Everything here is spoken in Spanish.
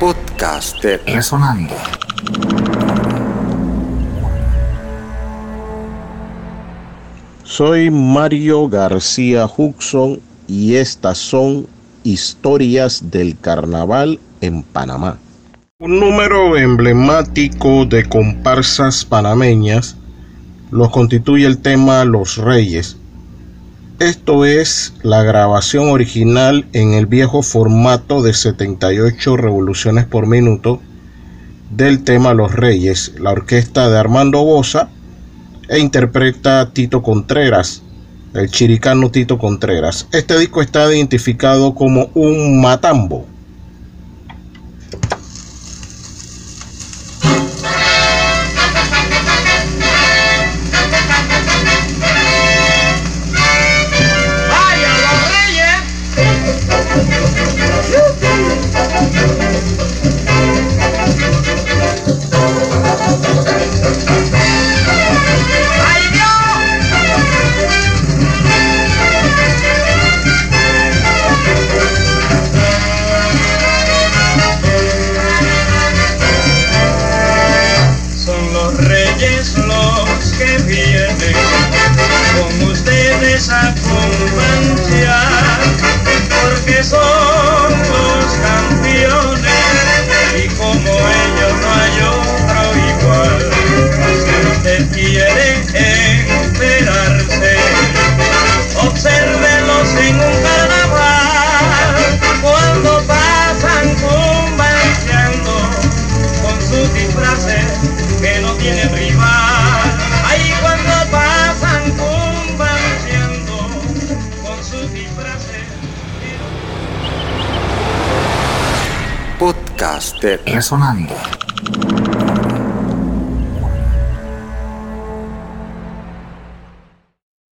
Podcast de Resonando. Soy Mario García Huxon y estas son historias del carnaval en Panamá. Un número emblemático de comparsas panameñas los constituye el tema Los Reyes. Esto es la grabación original en el viejo formato de 78 revoluciones por minuto del tema Los Reyes, la orquesta de Armando Bosa e interpreta Tito Contreras, el chiricano Tito Contreras. Este disco está identificado como un matambo. reyes los que vienen, con ustedes a Convancia, porque son Podcast de.